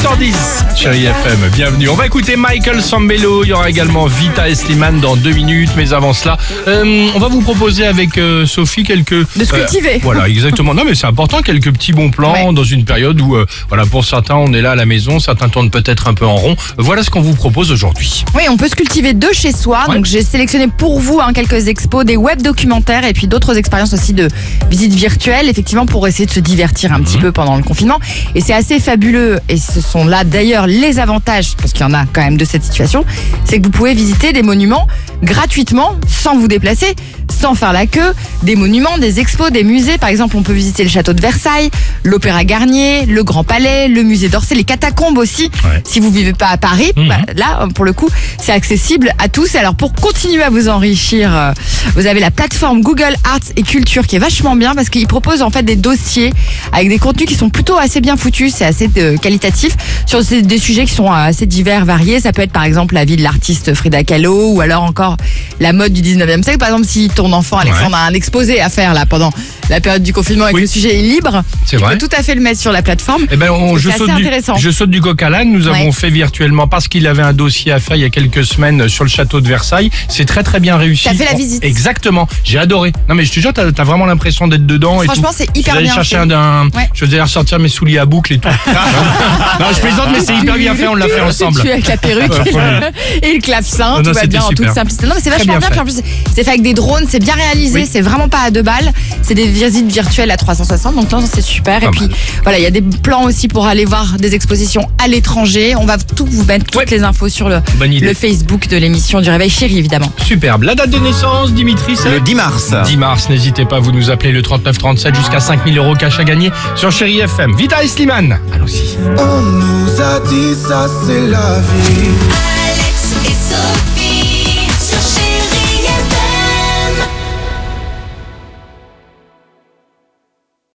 7h10, chérie FM, bienvenue. On va écouter Michael Sambello, il y aura également Vita Esliman dans deux minutes, mais avant cela, euh, on va vous proposer avec euh, Sophie quelques... De se cultiver. voilà, exactement. Non mais c'est important, quelques petits bons plans Ouais. dans une période où, euh, voilà, pour certains, on est là à la maison, certains tournent peut-être un peu en rond. Voilà ce qu'on vous propose aujourd'hui. Oui, on peut se cultiver de chez soi. Ouais. Donc j'ai sélectionné pour vous hein, quelques expos, des web documentaires et puis d'autres expériences aussi de visites virtuelles, effectivement pour essayer de se divertir un Mhm. petit peu pendant le confinement. Et c'est assez fabuleux. Et ce sont là. D'ailleurs les avantages, parce qu'il y en a quand même de cette situation, c'est que vous pouvez visiter des monuments gratuitement, sans vous déplacer, sans faire la queue, des monuments, des expos, des musées. Par exemple, on peut visiter le château de Versailles, l'Opéra Garnier, le Grand Palais, le musée d'Orsay, les catacombes aussi. Ouais. Si vous vivez pas à Paris, Mhm. bah, là, pour le coup, c'est accessible à tous. Et Alors, pour continuer à vous enrichir, euh, vous avez la plateforme Google Arts et Culture qui est vachement bien parce qu'il propose en fait des dossiers avec des contenus qui sont plutôt assez bien foutus, c'est assez euh, qualitatif sur des sujets qui sont euh, assez divers, variés. Ça peut être par exemple la vie de l'artiste Frida Kahlo ou alors encore la mode du 19e siècle. Par exemple, si ton enfant Alexandre a un exposé à faire là pendant la période du confinement et que Oui. le sujet est libre, C'est tu vrai. peux tout à fait le mettre sur la plateforme. Eh ben, on- C'est je, assez saute du, intéressant. je saute du coq à l'âne. Nous Ouais. avons fait virtuellement parce qu'il avait un dossier à faire il y a quelques semaines sur le château de Versailles. C'est très très bien réussi. T'as fait la visite. Exactement. J'ai adoré. Non mais je te jure, t'as as vraiment l'impression d'être dedans. et Franchement, c'est hyper J'allais bien chercher fait. un, d'un- Ouais. Je vais ressortir mes souliers à boucle et tout. non, je plaisante, mais c'est hyper bien fait. On l'a fait ensemble. Tu avec la perruque ouais. et le clavecin, Non, non, tout va bien en toute simplicité. Non, mais c'est vachement bien bien. Puis en plus, c'est fait avec des drones, c'est bien réalisé, c'est vraiment pas à deux balles. C'est des visites virtuelles à 360, donc non, c'est super. Pas et puis mal. voilà, il y a des plans aussi pour aller voir des expositions à l'étranger. On va tout vous mettre toutes Ouais. les infos sur le, le Facebook de l'émission du Réveil Chéri, évidemment. Superbe. La date de naissance, Dimitri, c'est Le 10 mars. 10 mars, n'hésitez pas, vous nous appelez le 3937 jusqu'à 5000 euros cash à gagner sur Chéri FM. Vita et Slimane. Allons-y. On nous a dit ça c'est la vie.